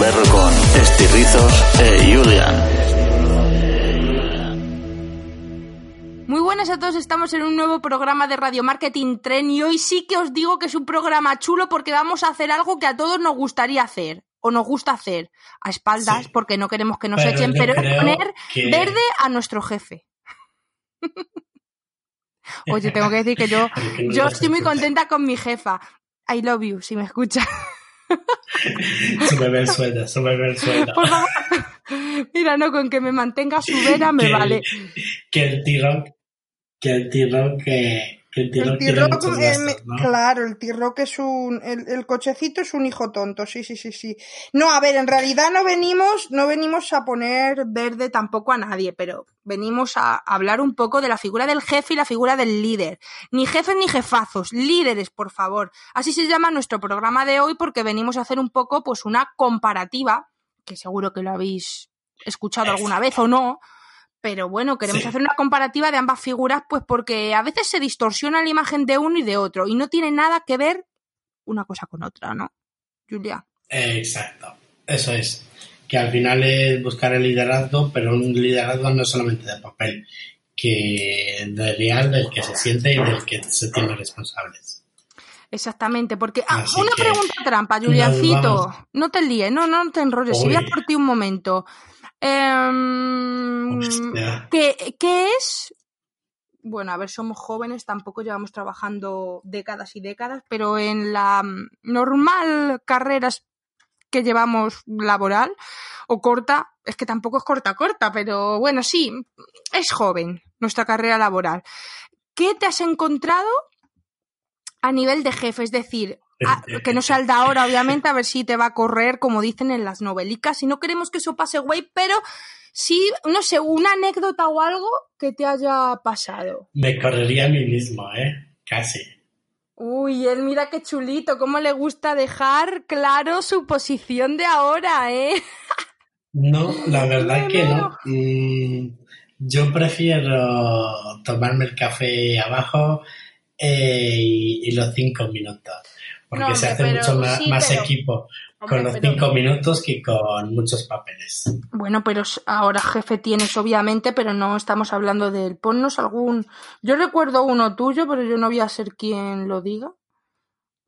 Gamberro con Estirrizos e Julian. Muy buenas a todos, estamos en un nuevo programa de Radio Marketing Tren y hoy sí que os digo que es un programa chulo porque vamos a hacer algo que a todos nos gustaría hacer o nos gusta hacer a espaldas Sí. porque no queremos que nos Pero echen, pero es poner que- verde a nuestro jefe. Oye, tengo que decir que yo, yo estoy muy contenta con mi jefa. I love you, si me escucha. Súbeme el sueldo, súbeme el sueldo. Por favor. Mira, no, con que me mantenga su vera me que, vale. Que el T-Rock, que el T-Rock, que, que el T-Rock claro, el T-Rock es un, el, el cochecito es un hijo tonto, sí, sí, sí, sí. No, a ver, en realidad no venimos, no venimos a poner verde tampoco a nadie, pero venimos a hablar un poco de la figura del jefe y la figura del líder. Ni jefes ni jefazos, líderes, por favor. Así se llama nuestro programa de hoy porque venimos a hacer un poco, pues, una comparativa, que seguro que lo habéis escuchado alguna vez o no, pero bueno, queremos Sí. hacer una comparativa de ambas figuras, pues porque a veces se distorsiona la imagen de uno y de otro, y no tiene nada que ver una cosa con otra, ¿no? Julia. Exacto, eso es. Que al final es buscar el liderazgo, pero un liderazgo no solamente de papel, que de real, del que se siente y del que se tiene responsables. Exactamente, porque ah, una pregunta trampa, Juliancito, no te líes, no, no te enrolles, si voy a por ti un momento. Em. ¿qué, ¿Qué es? Bueno, a ver, somos jóvenes, tampoco llevamos trabajando décadas y décadas, pero en la mm, normal carreras que llevamos laboral o corta, es que tampoco es corta corta, pero bueno, sí, es joven nuestra carrera laboral. ¿Qué te has encontrado a nivel de jefe? Es decir, a- que no de ahora, obviamente, a ver si te va a correr, como dicen en las novelicas. Y no queremos que eso pase, güey, pero sí, no sé, una anécdota o algo que te haya pasado. Me correría a mí mismo, ¿eh? Casi. Uy, él mira qué chulito, cómo le gusta dejar claro su posición de ahora, ¿eh? No, la verdad que no. Mm, yo prefiero tomarme el café abajo eh, y, y los cinco minutos. Porque No, se hace pero- mucho más, sí, más pero- equipo Hombre, con los pero- cinco minutos que con muchos papeles. Bueno, pero ahora jefe tienes, obviamente, pero no estamos hablando de él. Ponnos algún. Yo recuerdo uno tuyo, pero yo no voy a ser quien lo diga.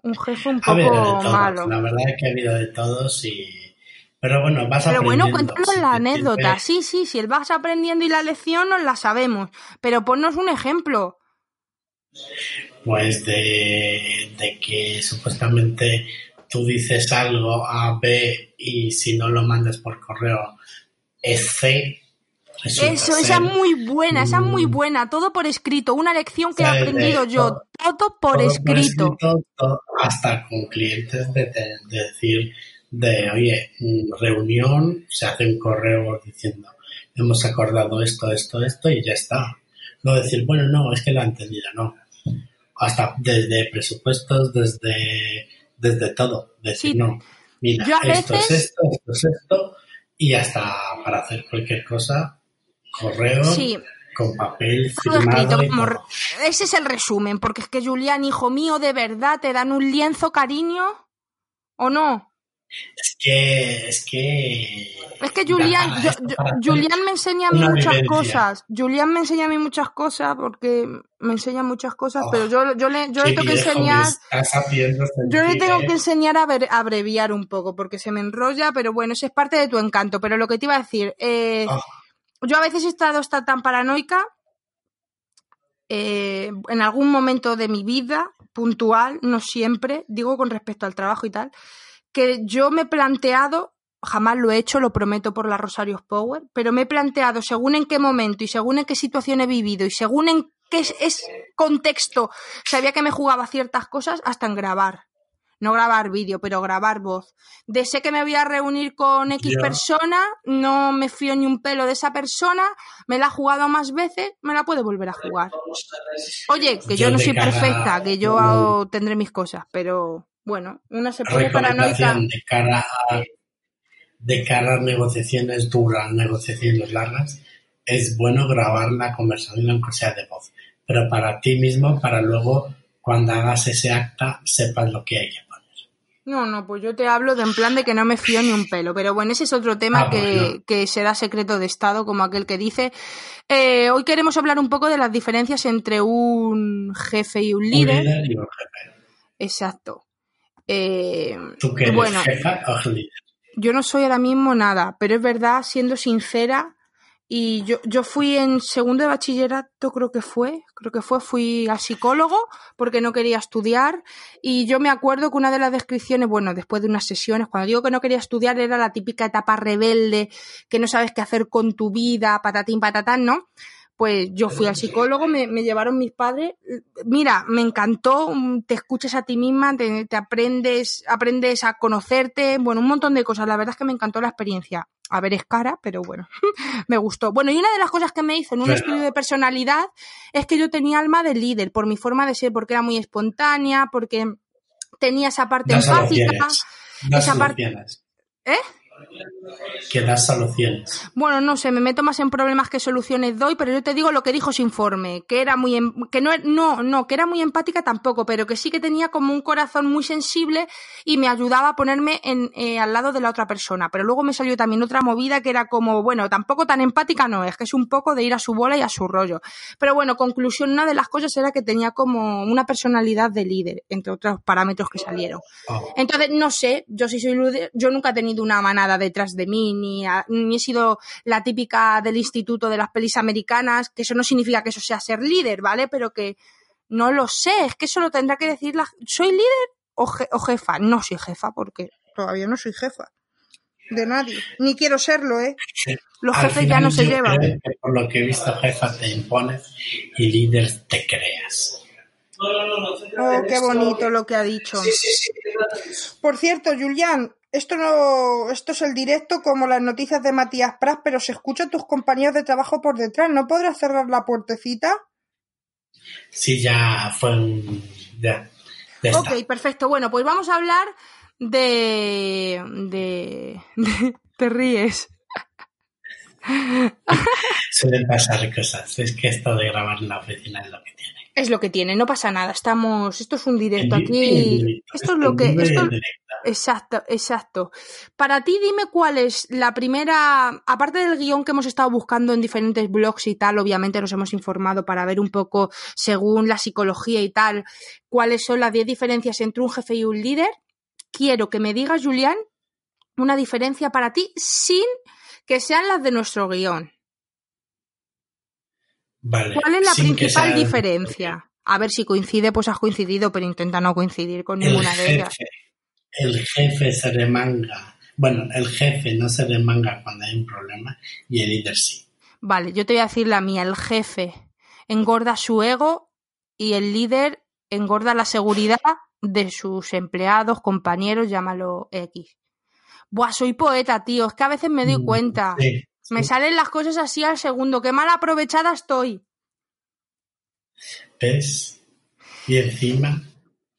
Un jefe un Ha poco todos, malo. la verdad es que ha habido de todos y... Pero bueno, vas Pero bueno, aprendiendo. cuéntanos la anécdota. Sí, sí, si él vas aprendiendo y la lección nos la sabemos. Pero ponnos un ejemplo. Pues de, de que supuestamente tú dices algo a B y si no lo mandas por correo es C. Eso, esa es muy buena, esa es muy mm, buena. Todo por escrito. Una lección que he aprendido yo. todo- por todo escrito. todo- hasta con clientes de, de- de decir de oye, mm, reunión, se hace un correo diciendo hemos acordado esto, esto, esto y ya está. No decir, bueno, no, es que lo ha entendido, no. Hasta desde presupuestos, desde, desde todo. Decir, Sí. no, mira, Yo a esto veces- es esto, esto es esto, y hasta para hacer cualquier cosa, correo, Sí. con papel escrito. firmado como Ese es el resumen. Porque es que, Julián, hijo mío, de verdad, ¿te dan un lienzo, cariño? ¿O no? Es que, es que. Es que Julián, yo- Julián me enseña a mí muchas vivencia. cosas. Julián me enseña a mí muchas cosas porque me enseña muchas cosas, Oh, pero yo, yo le, yo le tengo que enseñar. Yo le tengo ¿eh? que enseñar a, ver- a abreviar un poco porque se me enrolla, pero bueno, eso es parte de tu encanto. Pero lo que te iba a decir, eh, Oh, yo a veces he estado hasta tan paranoica eh, en algún momento de mi vida puntual, no siempre, digo con respecto al trabajo y tal, que yo me he planteado, jamás lo he hecho, lo prometo por la Rosarios Power, pero me he planteado según en qué momento y según en qué situación he vivido y según en qué es, es contexto sabía que me jugaba ciertas cosas hasta en grabar. No grabar vídeo, pero grabar voz. De sé que me voy a reunir con X persona, no me fío ni un pelo de esa persona, me la ha jugado más veces, me la puede volver a jugar. Oye, que yo, Yo no soy cara- perfecta, que yo tendré mis cosas, pero bueno, una se pone paranoica. de cara a de cara a negociaciones duras, negociaciones largas, es bueno grabar la conversación aunque sea de voz, pero para ti mismo, para luego cuando hagas ese acta sepas lo que hay que poner. No, no, pues yo te hablo de en plan de que no me fío ni un pelo. Pero bueno, ese es otro tema Ah, que, bueno. que será secreto de Estado, como aquel que dice. Eh, hoy queremos hablar un poco de las diferencias entre un jefe y un Un líder. líder y un jefe. Exacto. Eh, ¿Tú que eres bueno, jefa o líder? yo no soy ahora mismo nada, pero es verdad, siendo sincera, y yo, yo fui en segundo de bachillerato, creo que fue, creo que fue, fui al psicólogo porque no quería estudiar y yo me acuerdo que una de las descripciones, bueno, después de unas sesiones, cuando digo que no quería estudiar era la típica etapa rebelde, que no sabes qué hacer con tu vida, patatín, patatán, ¿no? Pues yo fui al psicólogo, me, me llevaron mis padres. Mira, me encantó, mm, te escuchas a ti misma, te, te aprendes, aprendes a conocerte, bueno, un montón de cosas. La verdad es que me encantó la experiencia. A ver, es cara, pero bueno, me gustó. Bueno, y una de las cosas que me hizo en un estudio de personalidad es que yo tenía alma de líder, por mi forma de ser, porque era muy espontánea, porque tenía esa parte Das empática. esa parte-. ¿Eh? Que das soluciones. Bueno, no sé, me meto más en problemas que soluciones doy, pero yo te digo lo que dijo ese informe, que era muy em- que no no, no, que era muy empática tampoco, pero que sí que tenía como un corazón muy sensible y me ayudaba a ponerme en, eh, al lado de la otra persona. Pero luego me salió también otra movida que era como, bueno, tampoco tan empática no es, que es un poco de ir a su bola y a su rollo. Pero bueno, conclusión, una de las cosas era que tenía como una personalidad de líder, entre otros parámetros que salieron. Oh, Entonces, no sé, yo sí soy líder, yo nunca he tenido una manada detrás de mí, ni, a- ni he sido la típica del instituto de las pelis americanas, que eso no significa que eso sea ser líder, ¿vale? Pero que no lo sé, es que eso lo tendrá que decir la... ¿Soy líder o, je- o jefa? No soy jefa, porque Todavía no soy jefa. De nadie. Ni quiero serlo, ¿eh? los al jefes ya no se llevan. por lo que he visto, jefa te impones y líder te creas. Oh, qué bonito lo que ha dicho. Por cierto, Julián, esto no, esto es el directo como las noticias de Matías Pras, pero se escuchan tus compañeros de trabajo por detrás. ¿No podrás cerrar la puertecita? Sí, ya fue un... Ya, ya está. Ok, perfecto. Bueno, pues vamos a hablar de... de... de- te ríes. Suelen pasar cosas. Es que esto de grabar en la oficina es lo que tiene. Es lo que tiene, no pasa nada. Estamos, esto es un directo aquí. Esto es lo que, esto. Exacto, exacto. Para ti, dime cuál es la primera, aparte del guion que hemos estado buscando en diferentes blogs y tal, obviamente nos hemos informado para ver un poco, según la psicología y tal, cuáles son las 10 diferencias entre un jefe y un líder. Quiero que me digas, Julián, una diferencia para ti sin que sean las de nuestro guion. Vale. ¿Cuál es la principal diferencia? A ver si coincide, pues has coincidido, pero intenta no coincidir con El ninguna de ellas. El jefe se remanga. Bueno, el jefe no se remanga cuando hay un problema y el líder sí. Vale, yo te voy a decir la mía. El jefe engorda su ego y el líder engorda la seguridad de sus empleados, compañeros, llámalo X. Buah, soy poeta, tío. Es que a veces me doy Mm, cuenta. Sí, Me salen las cosas así al segundo. Qué mal aprovechada estoy. ¿Ves? Y encima,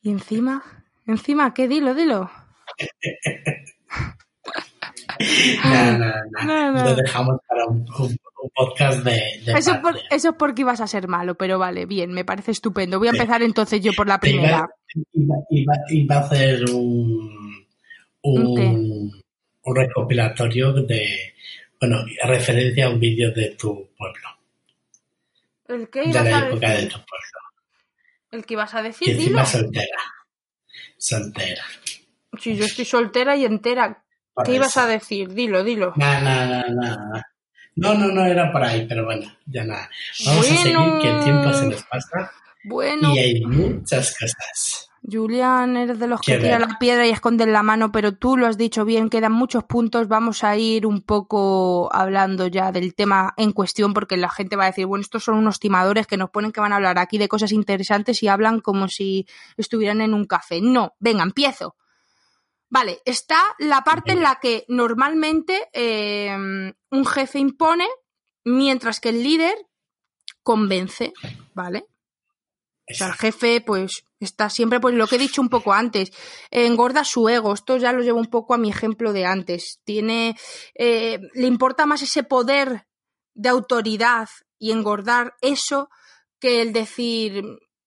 Y encima, encima, ¿qué? Dilo, dilo. nada, No, nada. no. Lo dejamos para un, un- un podcast de, de Eso es, por- patria. eso es porque ibas a ser malo, pero vale, bien, me parece estupendo. Voy a Sí. empezar entonces yo por la primera. Iba, iba- iba a hacer un, ¿Un un, recopilatorio de, bueno, referencia a un vídeo de tu pueblo, ¿El qué de ibas la a época de tu pueblo. El que ibas a Y decir, dilo. encima soltera. Soltera. Si yo estoy soltera y entera. Por ¿Qué ibas a decir? Dilo, dilo. Nada, nada, nada. No, no, no era por ahí, pero bueno, ya nada. Vamos a seguir, que el tiempo se nos pasa Bueno, y hay muchas cosas. Julián, eres de los que tira la piedra y esconden la mano, pero tú lo has dicho bien, quedan muchos puntos. Vamos a ir un poco hablando ya del tema en cuestión, porque la gente va a decir, bueno, estos son unos timadores que nos ponen que van a hablar aquí de cosas interesantes y hablan como si estuvieran en un café. No, venga, empiezo. Vale, está la parte en la que normalmente eh, un jefe impone, mientras que el líder convence, ¿vale? O sea, el jefe, pues, está siempre, pues lo que he dicho un poco antes, engorda su ego. Esto ya lo llevo un poco a mi ejemplo de antes. Tiene, eh, le importa más ese poder de autoridad y engordar eso que el decir,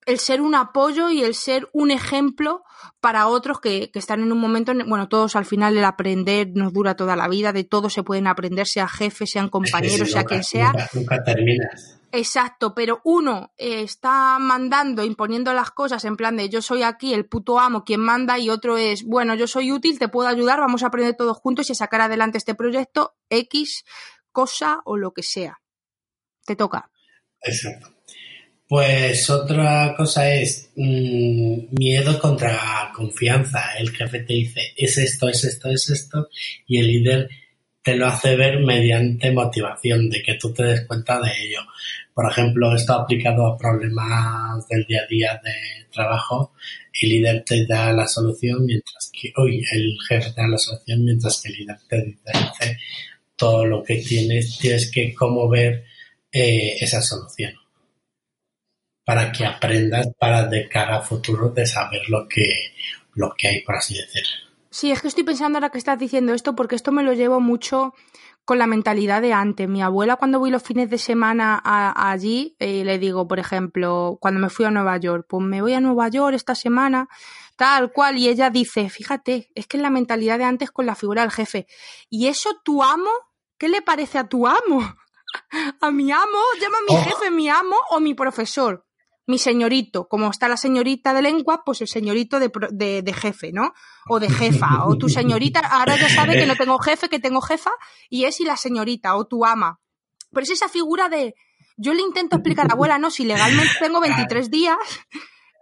el ser un apoyo y el ser un ejemplo para otros que, que, están en un momento, bueno, todos al final el aprender nos dura toda la vida, de todo se pueden aprender, sea jefe, sean compañeros, sea quien sea. Nunca, nunca terminas. Exacto, pero uno eh, está mandando, imponiendo las cosas en plan de yo soy aquí el puto amo quien manda y otro es, bueno, yo soy útil, te puedo ayudar, vamos a aprender todos juntos y sacar adelante este proyecto X cosa o lo que sea. Te toca. Exacto. Pues otra cosa es mmm, miedo contra confianza. El jefe te dice es esto, es esto, es esto y el líder te lo hace ver mediante motivación, de que tú te des cuenta de ello. Por ejemplo, esto aplicado a problemas del día a día de trabajo, el líder te da la solución mientras que, hoy el jefe te da la solución mientras que el líder te dice todo lo que tienes, tienes que cómo ver eh, esa solución para que aprendas para de cara a futuro de saber lo que, lo que hay, por así decirlo. Sí, es que estoy pensando ahora que estás diciendo esto porque esto me lo llevo mucho con la mentalidad de antes. Mi abuela cuando voy los fines de semana a, a allí, eh, le digo, por ejemplo, cuando me fui a Nueva York, pues me voy a Nueva York esta semana, tal cual, y ella dice, fíjate, es que es la mentalidad de antes con la figura del jefe. ¿Y eso tu amo? ¿Qué le parece a tu amo? a mi amo, llama a mi oh. jefe mi amo o mi profesor mi señorito, como está la señorita de lengua, pues el señorito de, de, de, jefe, ¿no? O de jefa, o tu señorita, ahora ya sabe que no tengo jefe, que tengo jefa, y es y la señorita, o tu ama. Pero es esa figura de, yo le intento explicar, abuela, no, si legalmente tengo 23 días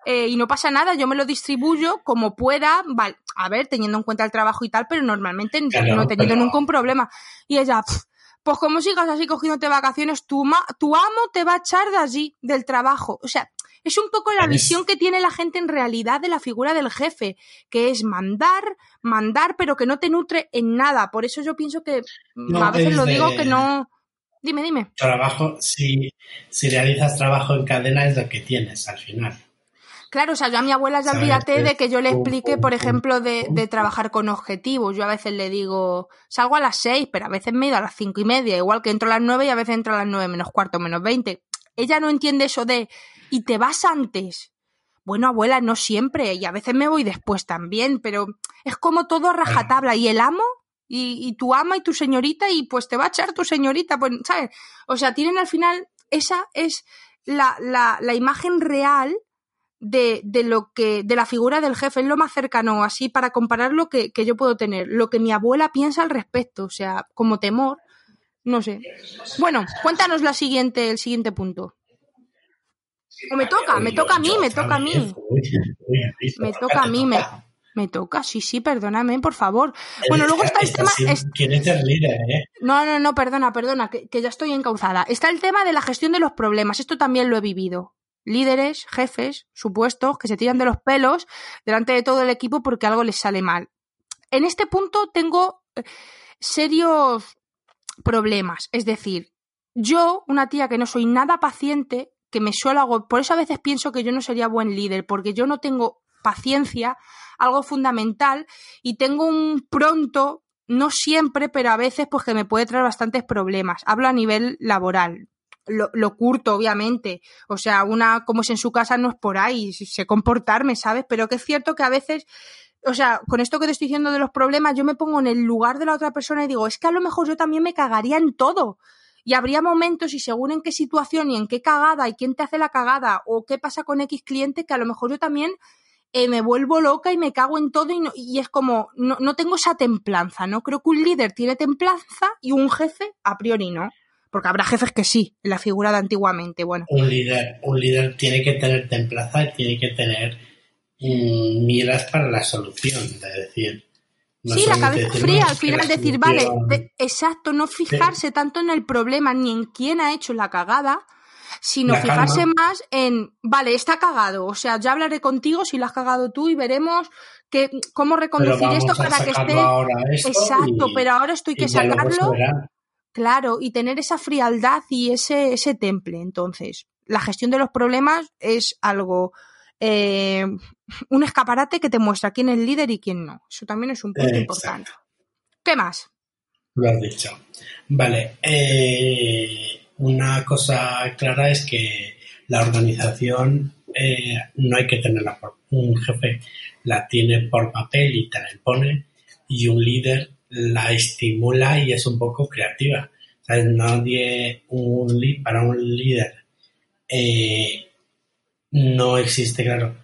eh, y no pasa nada, yo me lo distribuyo como pueda, vale, a ver, teniendo en cuenta el trabajo y tal, pero normalmente claro, no he tenido nunca un problema. Y ella, pff, pues como sigas así cogiéndote vacaciones, tu, ma tu amo te va a echar de allí, del trabajo. O sea, es un poco la visión que tiene la gente en realidad de la figura del jefe, que es mandar, mandar, pero que no te nutre en nada. Por eso yo pienso que no, a veces lo digo que no. Dime, dime. Trabajo, si, si realizas trabajo en cadena es lo que tienes al final. Claro, o sea, yo a mi abuela ya olvídate de que yo le explique, por ejemplo, de, de, trabajar con objetivos. Yo a veces le digo, salgo a las seis, pero a veces me he ido a las cinco y media, igual que entro a las nueve y a veces entro a las nueve menos cuarto, menos veinte. Ella no entiende eso de, y te vas antes. Bueno, abuela, no siempre, y a veces me voy después también, pero es como todo a rajatabla. ¿Y el amo? Y, y tu ama y tu señorita, y pues te va a echar tu señorita, pues, ¿sabes? O sea, tienen al final, esa es la, la, la imagen real de, de, lo que, de la figura del jefe, es lo más cercano, así para comparar lo que, que yo puedo tener, lo que mi abuela piensa al respecto, o sea, como temor, no sé. Bueno, cuéntanos la siguiente, el siguiente punto. O me toca, me toca a mí, me toca a mí. Me toca a mí, me, me toca, sí, sí, perdóname, por favor. Bueno, luego está el tema. Quieres ser líder, ¿eh? No, no, no, perdona, perdona, que, que ya estoy encauzada. Está el tema de la gestión de los problemas. Esto también lo he vivido líderes, jefes, supuestos, que se tiran de los pelos delante de todo el equipo porque algo les sale mal. En este punto tengo eh, serios problemas. Es decir, yo, una tía que no soy nada paciente, que me suelo hago, por eso a veces pienso que yo no sería buen líder, porque yo no tengo paciencia, algo fundamental, y tengo un pronto, no siempre, pero a veces, pues que me puede traer bastantes problemas. Hablo a nivel laboral lo, lo, curto, obviamente. O sea, una como es en su casa no es por ahí, sé comportarme, ¿sabes? Pero que es cierto que a veces, o sea, con esto que te estoy diciendo de los problemas, yo me pongo en el lugar de la otra persona y digo, es que a lo mejor yo también me cagaría en todo. Y habría momentos y según en qué situación y en qué cagada y quién te hace la cagada o qué pasa con X cliente que a lo mejor yo también eh, me vuelvo loca y me cago en todo y, no, y es como, no, no tengo esa templanza, ¿no? Creo que un líder tiene templanza y un jefe a priori no porque habrá jefes que sí, en la figura de antiguamente, bueno. Un líder, un líder tiene que tener templaza y tiene que tener mmm, miras para la solución, es decir. Sí, la cabeza fría, al final decir, vale, de, exacto, no fijarse tanto en el problema ni en quién ha hecho la cagada, sino la fijarse calma. más en, vale, está cagado, o sea, ya hablaré contigo si lo has cagado tú y veremos que, cómo reconducir esto para que esté. Exacto, pero ahora esto hay que sacarlo. Claro, y tener esa frialdad y ese, ese temple. Entonces, la gestión de los problemas es algo, eh, un escaparate que te muestra quién es líder y quién no. Eso también es un punto Exacto. importante. ¿Qué más? Lo has dicho. Vale. Eh, una cosa clara es que la organización eh, no hay que tenerla por un jefe, la tiene por papel y te la impone, y un líder la estimula y es un poco creativa. ¿Sabes? Nadie, un, para un líder, eh, no existe, claro,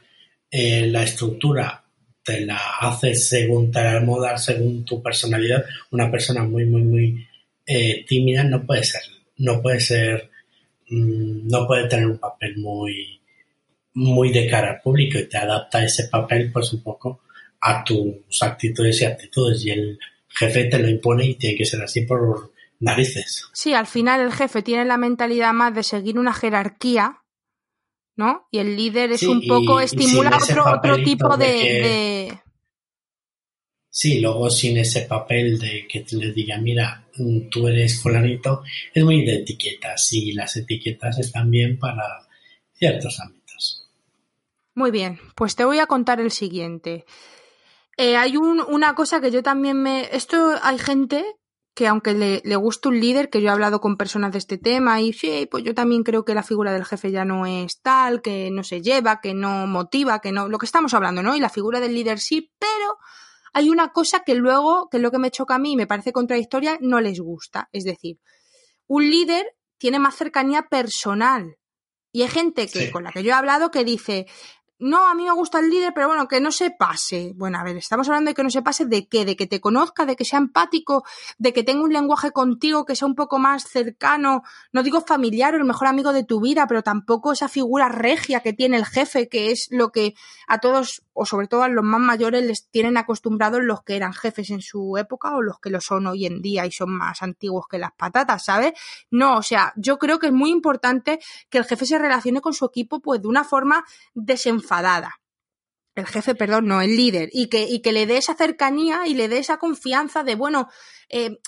eh, la estructura te la haces según te la moda, según tu personalidad. Una persona muy, muy, muy eh, tímida no puede ser, no puede ser, mm, no puede tener un papel muy, muy de cara al público y te adapta ese papel pues un poco a tus actitudes y actitudes y el jefe te lo impone y tiene que ser así por narices. Sí, al final el jefe tiene la mentalidad más de seguir una jerarquía, ¿no? Y el líder es un poco, estimula otro, otro tipo de, Sí, luego sin ese papel de que te le diga, mira, mm, tú eres fulanito, es muy de etiquetas y las etiquetas están bien para ciertos ámbitos. Muy bien, pues te voy a contar el siguiente. Eh, hay una cosa que yo también me... Esto hay gente que aunque le, le gusta un líder, que yo he hablado con personas de este tema y sí, pues yo también creo que la figura del jefe ya no es tal, que no se lleva, que no motiva, que no... Lo que estamos hablando, ¿no? Y la figura del líder sí, pero hay una cosa que luego, que es lo que me choca a mí y me parece contradictoria, no les gusta. Es decir, un líder tiene más cercanía personal. Y hay gente que, con la que yo he hablado que dice, no, a mí me gusta el líder, pero bueno, que no se pase. Bueno, a ver, estamos hablando de que no se pase de qué, de que te conozca, de que sea empático, de que tenga un lenguaje contigo que sea un poco más cercano, no digo familiar o el mejor amigo de tu vida, pero tampoco esa figura regia que tiene el jefe, que es lo que a todos, o sobre todo a los más mayores, les tienen acostumbrados los que eran jefes en su época o los que lo son hoy en día y son más antiguos que las patatas, ¿sabes? No, o sea, yo creo que es muy importante que el jefe se relacione con su equipo pues de una forma desenfadada el jefe, perdón, no, el líder. Y que, y que le dé esa cercanía y le dé esa confianza de, bueno, eh,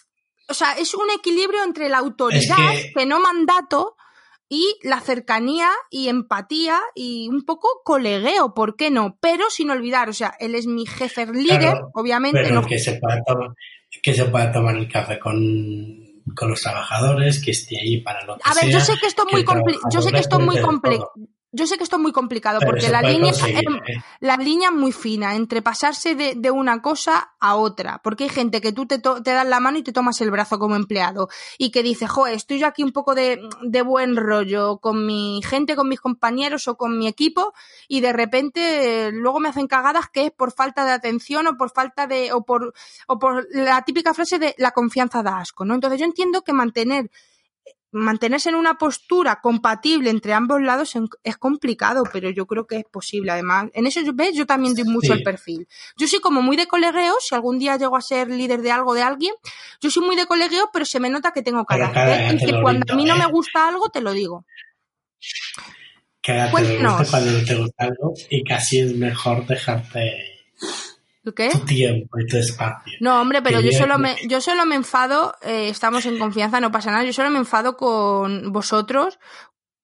o sea, es un equilibrio entre la autoridad, que... no mandato, y la cercanía y empatía y un poco colegueo, ¿por qué no? Pero sin olvidar, o sea, él es mi jefe líder, obviamente. Pero que, se pueda tomar, que se pueda tomar el café con, con los trabajadores, que esté ahí para lo que A ver, yo sé que esto es muy complicado, yo sé que esto es muy complicado yo sé que esto es muy complicado porque la línea, es, ¿eh? la línea muy fina entre pasarse de, una cosa a otra. Porque hay gente que tú te, te das la mano y te tomas el brazo como empleado y que dice, joder, estoy yo aquí un poco de, de, buen rollo con mi gente, con mis compañeros o con mi equipo y de repente luego me hacen cagadas que es por falta de atención o por falta de, o por, o por la típica frase de la confianza da asco, ¿no? Entonces yo entiendo que mantener mantenerse en una postura compatible entre ambos lados es complicado, pero yo creo que es posible. Además, en eso ves, yo también doy mucho el perfil. Yo soy como muy de colegueo, si algún día llego a ser líder de algo de alguien, yo soy muy de colegueo, pero se me nota que tengo carácter. Y que cuando a mí no me ¿eh? gusta algo, te lo digo. Que cuando no te gusta algo y casi es mejor dejarte ¿Qué? Tu tiempo y tu espacio. No, hombre, pero yo solo, me, yo solo me enfado, eh, estamos en confianza, no pasa nada, yo solo me enfado con vosotros,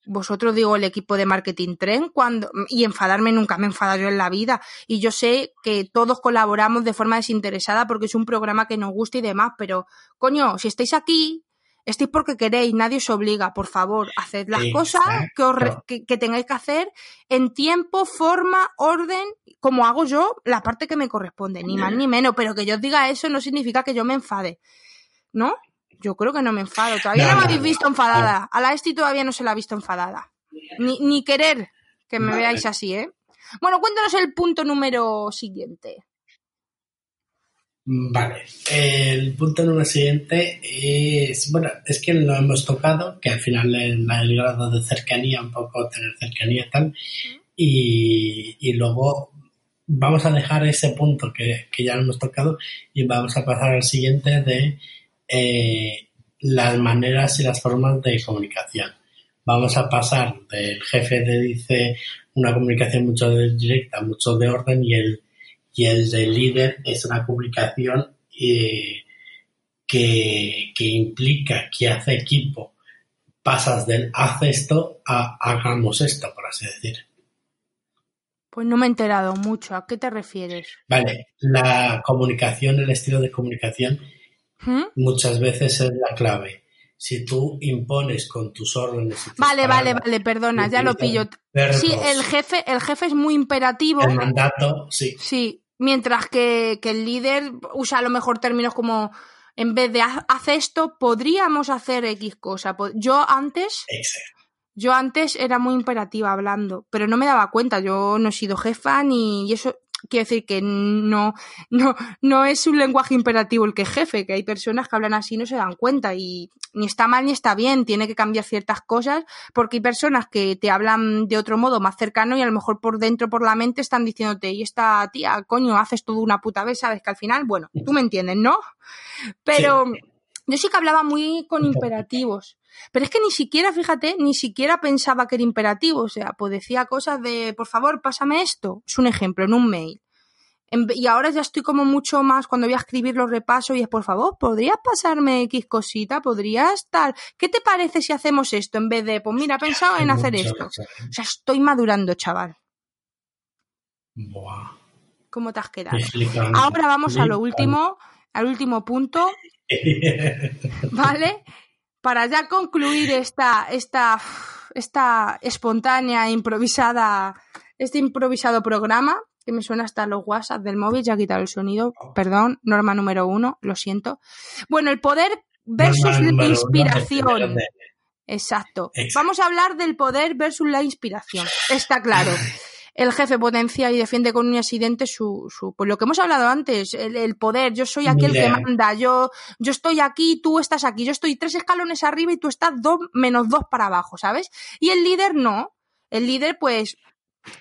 vosotros digo el equipo de marketing tren cuando y enfadarme nunca me enfado yo en la vida y yo sé que todos colaboramos de forma desinteresada porque es un programa que nos gusta y demás pero coño si estáis aquí estáis porque queréis, nadie os obliga, por favor, haced las cosas que, que, tengáis que hacer en tiempo, forma, orden, como hago yo, la parte que me corresponde, ni más ni menos, pero que yo os diga eso no significa que yo me enfade, ¿no? Yo creo que no me enfado, todavía no, me habéis visto enfadada, a la Esti todavía no se la ha visto enfadada, ni, ni querer que me veáis así, ¿eh? Bueno, cuéntanos el punto número siguiente. Vale, el punto número siguiente es, bueno, es que lo hemos tocado, que al final el, el grado de cercanía, un poco tener cercanía y tal, y, luego vamos a dejar ese punto que, ya lo hemos tocado y vamos a pasar al siguiente de eh, las maneras y las formas de comunicación. Vamos a pasar del jefe de dice una comunicación mucho directa, mucho de orden y el y el de líder es una comunicación eh, que, implica que hace equipo. Pasas del haz esto a hagamos esto, por así decir. Pues no me he enterado mucho. ¿A qué te refieres? Vale, la comunicación, el estilo de comunicación, ¿Mm? muchas veces es la clave. si tú impones con tus órdenes. y tus Vale, vale, palabras vale, perdona, ya lo pillo. verbos, Sí, el jefe, el jefe es muy imperativo. el mandato, sí. Sí, mientras que, que el líder usa a lo mejor términos como en vez de haz, esto, podríamos hacer X cosa. Yo antes, yo antes era muy imperativa hablando, pero no me daba cuenta. Yo no he sido jefa ni y eso quiere decir que no, no, no es un lenguaje imperativo el que jefe, que hay personas que hablan así y no se dan cuenta y ni está mal ni está bien, tiene que cambiar ciertas cosas porque hay personas que te hablan de otro modo más cercano y a lo mejor por dentro, por la mente están diciéndote, y esta tía, coño, haces todo una puta vez, sabes que al final, bueno, tú me entiendes, ¿no? Pero yo sí que hablaba muy con imperativos. Pero es que ni siquiera, fíjate, ni siquiera pensaba que era imperativo. O sea, pues decía cosas de, por favor, pásame esto. Es un ejemplo, en un mail. En y ahora ya estoy como mucho más, cuando voy a escribir los repasos y es, por favor, ¿podrías pasarme X cosita? ¿Podrías tal? ¿Qué te parece si hacemos esto en vez de, pues mira, he pensado en hacer esto? mucho. O sea, estoy madurando, chaval. Buah, ¿Cómo te has quedado? Ahora vamos a lo último, al último punto, ¿vale? Para ya concluir esta, esta, esta espontánea, improvisada, este improvisado programa, que me suena hasta los WhatsApp del móvil, ya he quitado el sonido, perdón, norma número uno, lo siento. Bueno, el poder versus Norma la inspiración. Exacto. Vamos a hablar del poder versus la inspiración. Está claro. El jefe potencia y defiende con un accidente su, su pues lo que hemos hablado antes, el, el poder. Yo soy aquí el que Mira. manda. Yo, yo estoy aquí, tú estás aquí. Yo estoy tres escalones arriba y tú estás dos menos dos para abajo, ¿sabes? Y el líder no. El líder, pues,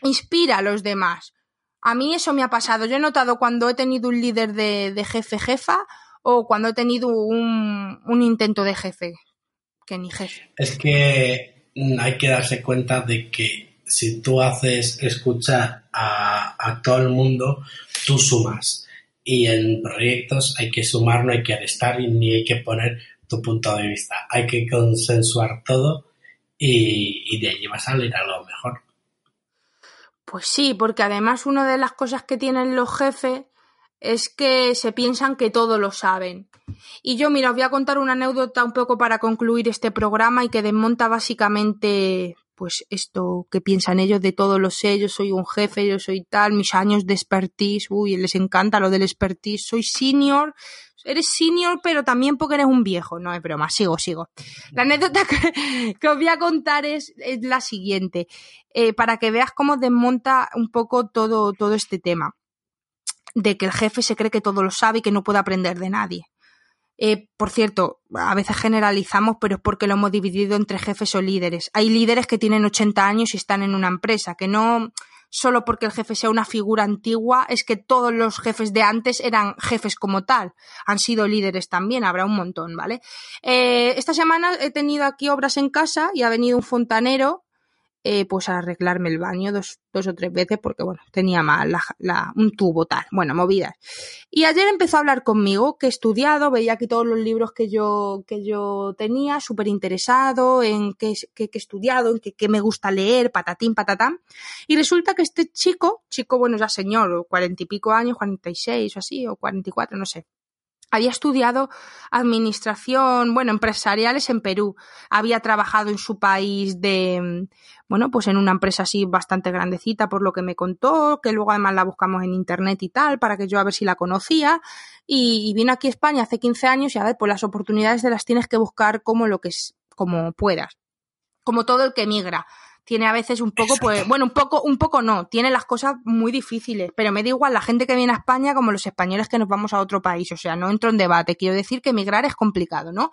inspira a los demás. A mí eso me ha pasado. Yo he notado cuando he tenido un líder de, de jefe, jefa, o cuando he tenido un, un intento de jefe, que ni jefe. Es que hay que darse cuenta de que si tú haces escuchar a, todo el mundo, tú sumas. Y en proyectos hay que sumar, no hay que restar y ni hay que poner tu punto de vista. Hay que consensuar todo y, y de allí va a salir algo mejor. Pues sí, porque además una de las cosas que tienen los jefes es que se piensan que todo lo saben. Y yo, mira, os voy a contar una anécdota un poco para concluir este programa y que desmonta básicamente, pues esto que piensan ellos de todo lo sé, yo soy un jefe, yo soy tal, mis años de expertise, uy, les encanta lo del expertise, soy senior, eres senior, pero también porque eres un viejo, no es broma, sigo, sigo. La anécdota que, que os voy a contar es, es la siguiente, eh, para que veas cómo desmonta un poco todo, todo este tema de que el jefe se cree que todo lo sabe y que no puede aprender de nadie. Eh, por cierto, a veces generalizamos, pero es porque lo hemos dividido entre jefes o líderes. Hay líderes que tienen 80 años y están en una empresa, que no solo porque el jefe sea una figura antigua, es que todos los jefes de antes eran jefes como tal. Han sido líderes también, habrá un montón, ¿vale? Eh, esta semana he tenido aquí obras en casa y ha venido un fontanero eh, pues a arreglarme el baño dos, dos o tres veces porque, bueno, tenía mal la, un tubo tal, bueno, movidas. Y ayer empezó a hablar conmigo, que he estudiado, veía aquí todos los libros que yo, que yo tenía, súper interesado en qué, qué, qué he estudiado, en qué, qué me gusta leer, patatín, patatán. Y resulta que este chico, chico, bueno, ya señor, cuarenta y pico años, cuarenta y seis o así, o cuarenta y cuatro, no sé, había estudiado administración, bueno, empresariales en Perú. Había trabajado en su país de, bueno, pues en una empresa así bastante grandecita, por lo que me contó, que luego además la buscamos en internet y tal, para que yo a ver si la conocía. Y, vino aquí a España hace 15 años y a ver, pues las oportunidades de las tienes que buscar como lo que es, como puedas. Como todo el que emigra tiene a veces un poco, pues, bueno, un poco, un poco no, tiene las cosas muy difíciles, pero me da igual la gente que viene a España como los españoles que nos vamos a otro país, o sea, no entro en debate, quiero decir que emigrar es complicado, ¿no?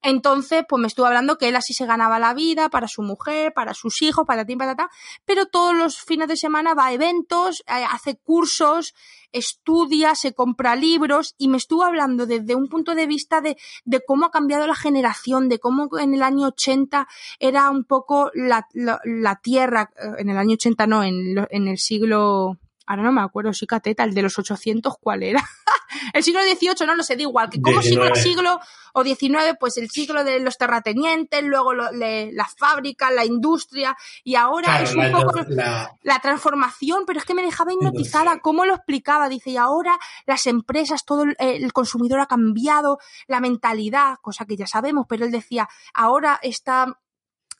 Entonces, pues me estuvo hablando que él así se ganaba la vida para su mujer, para sus hijos, para ti, para ta, pero todos los fines de semana va a eventos, hace cursos, estudia, se compra libros y me estuvo hablando desde un punto de vista de, de cómo ha cambiado la generación, de cómo en el año 80 era un poco la, la, la tierra, en el año 80 no, en, en el siglo ahora no me acuerdo, sí, Cateta, el de los 800, ¿cuál era? el siglo XVIII, no lo sé, da igual, que como siglo siglo o XIX, pues el siglo de los terratenientes, luego lo, le, las fábricas, la industria, y ahora Claro, es un la, poco la- la transformación, pero es que me dejaba hipnotizada. Cómo lo explicaba. Dice, y ahora las empresas, todo el, el consumidor ha cambiado, la mentalidad, cosa que ya sabemos, pero él decía, ahora está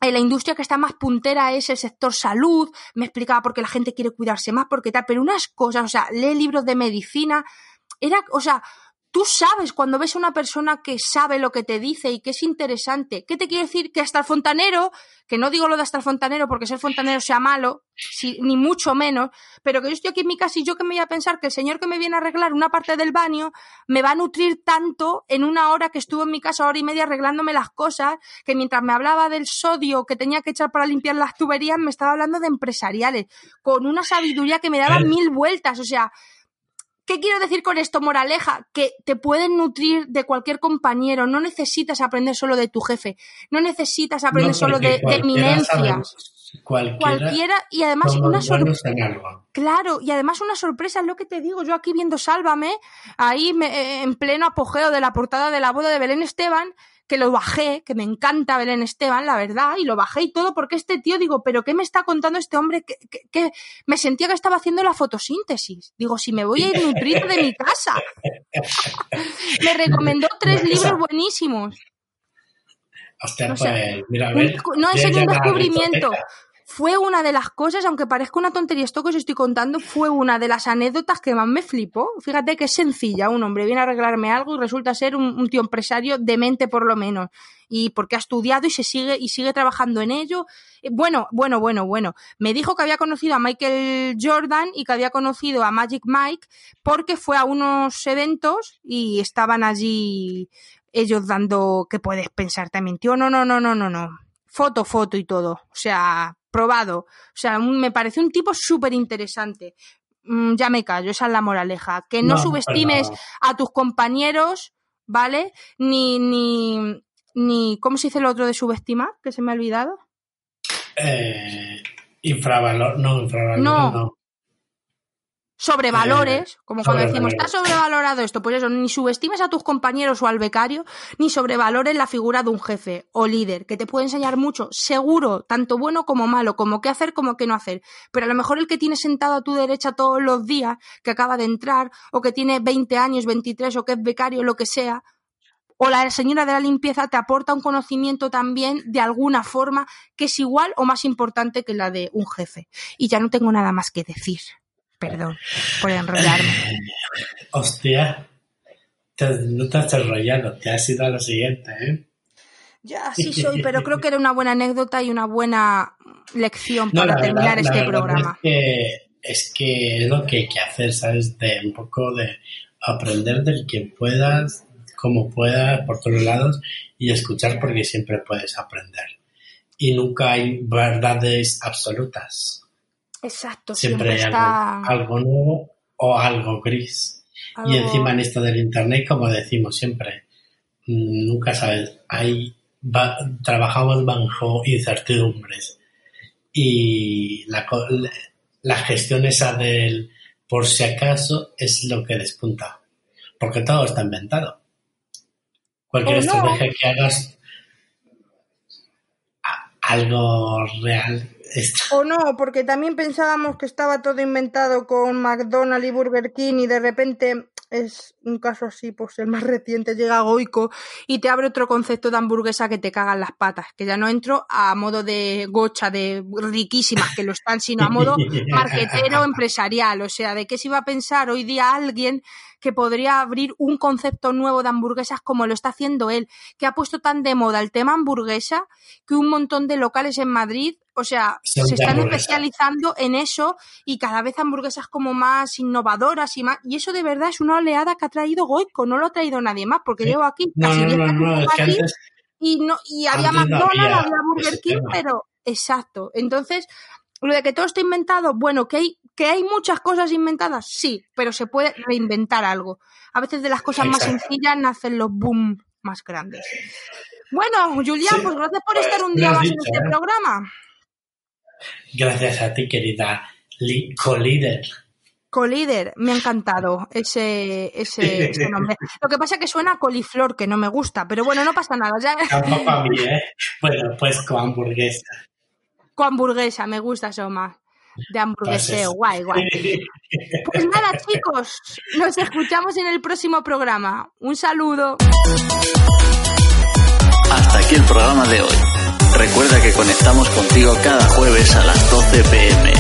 eh, la industria que está más puntera es el sector salud, me explicaba por qué la gente quiere cuidarse más, porque tal, pero unas cosas, o sea, lee libros de medicina, era, o sea, tú sabes cuando ves a una persona que sabe lo que te dice y que es interesante. ¿Qué te quiere decir? Que hasta el fontanero, que no digo lo de hasta el fontanero porque ser fontanero sea malo, si- ni mucho menos, pero que yo estoy aquí en mi casa y yo que me voy a pensar que el señor que me viene a arreglar una parte del baño me va a nutrir tanto en una hora que estuvo en mi casa, hora y media arreglándome las cosas, que mientras me hablaba del sodio que tenía que echar para limpiar las tuberías, me estaba hablando de empresariales, con una sabiduría que me daba mil vueltas, o sea, ¿Qué quiero decir con esto, moraleja? Que te pueden nutrir de cualquier compañero, no necesitas aprender solo de tu jefe, no necesitas aprender no, solo de, de sabemos- Cualquiera, Cualquiera, y además una sorpresa. Claro, y además una sorpresa es lo que te digo. Yo aquí viendo Sálvame, ahí me- en pleno apogeo de la portada de la boda de Belén Esteban, que lo bajé, que me encanta Belén Esteban, la verdad, y lo bajé y todo porque este tío, digo, pero ¿qué me está contando este hombre? Que, que- que me sentía que estaba haciendo la fotosíntesis. Digo, si me voy a ir nutrir de mi casa. me recomendó tres libros buenísimos. Hostia, pues, sea, mira, a Un- ver. no, a serio, un descubrimiento. Fue una de las cosas, aunque parezca una tontería esto que os estoy contando, fue una de las anécdotas que más me flipó. Fíjate que es sencilla, un hombre viene a arreglarme algo y resulta ser un, un tío empresario demente por lo menos. Y porque ha estudiado y se sigue, y sigue trabajando en ello. Eh, Bueno, bueno, bueno, bueno. Me dijo que había conocido a Michael Jordan y que había conocido a Magic Mike porque fue a unos eventos y estaban allí ellos dando que puedes pensar también, tío, no, no, no, no, no, no. Foto, foto y todo. O sea, probado. O sea, un- me parece un tipo súper interesante. Mm, ya me callo, esa es la moraleja. Que no, No, subestimes a tus compañeros, ¿vale? Ni, ni, ni, ¿cómo se dice lo otro de subestimar? Que se me ha olvidado. Eh, infravalor, no, infravalor, No. no. Sobrevalores, como cuando decimos, está sobrevalorado esto, pues eso, ni subestimes a tus compañeros o al becario, ni sobrevalores la figura de un jefe o líder, que te puede enseñar mucho, seguro, tanto bueno como malo, como qué hacer como qué no hacer. Pero a lo mejor el que tiene sentado a tu derecha todos los días, que acaba de entrar, o que tiene 20 años, 23, o que es becario, lo que sea, o la señora de la limpieza te aporta un conocimiento también de alguna forma que es igual o más importante que la de un jefe. Y ya no tengo nada más que decir. Perdón por enrollarme. Hostia, te- no te has enrollado, te has ido a lo siguiente, ¿eh? Ya, sí soy, pero creo que era una buena anécdota y una buena lección No, para terminar verdad- este verdad programa. Es que, es que es lo que hay que hacer, ¿sabes? De un poco de aprender del que puedas, como puedas, por todos lados, y escuchar porque siempre puedes aprender. Y nunca hay verdades absolutas. Exacto, Siempre siempre, hay está algo, algo nuevo o algo gris. Y encima en esto del internet, como decimos siempre, mm, nunca sabes, hay, va- trabajamos bajo incertidumbres y la, la- gestión esa del por si acaso es lo que despunta, porque todo está inventado. Cualquier no. estrategia que hagas, algo real O no, porque también pensábamos que estaba todo inventado con McDonald's y Burger King y de repente es un caso así, pues el más reciente llega Goico y te abre otro concepto de hamburguesa que te cagan las patas, que ya no entro a modo de gocha, de riquísimas que lo están, sino a modo marquetero empresarial. O sea, ¿de qué se iba a pensar hoy día alguien que podría abrir un concepto nuevo de hamburguesas como lo está haciendo él, que ha puesto tan de moda el tema hamburguesa que un montón de locales en Madrid, o sea, Son se están especializando en eso y cada vez hamburguesas como más innovadoras y más. Y eso de verdad es una oleada que ha traído Goico, no lo ha traído nadie más, porque Sí. llevo aquí No, casi no, 10 no, no, en es que Madrid antes y no y había McDonald's, había había, Burger King, pero exacto. Entonces, lo de que todo está inventado, bueno, que hay que hay muchas cosas inventadas, sí, pero se puede reinventar algo. A veces de las cosas más sencillas nacen los boom más grandes. Bueno, Julián, Sí. pues gracias por estar un día más en este ¿eh? programa. Gracias a ti, querida co-líder. Colíder, me ha encantado ese, ese, ese nombre. Lo que pasa es que suena a coliflor, que no me gusta, pero bueno, no pasa nada. Ya... Tampoco a mí, ¿eh? Bueno, pues con hamburguesa. Con hamburguesa, me gusta eso más. De hamburgueseo, guay, guay. Pues nada, chicos, nos escuchamos en el próximo programa. Un saludo. Hasta aquí el programa de hoy. Recuerda que conectamos contigo cada jueves a las 12 pm.